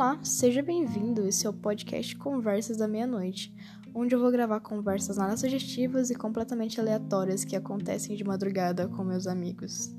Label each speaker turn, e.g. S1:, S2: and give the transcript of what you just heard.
S1: Olá, seja bem-vindo. Esse é o podcast Conversas da Meia-Noite, onde eu vou gravar conversas nada sugestivas e completamente aleatórias que acontecem de madrugada com meus amigos.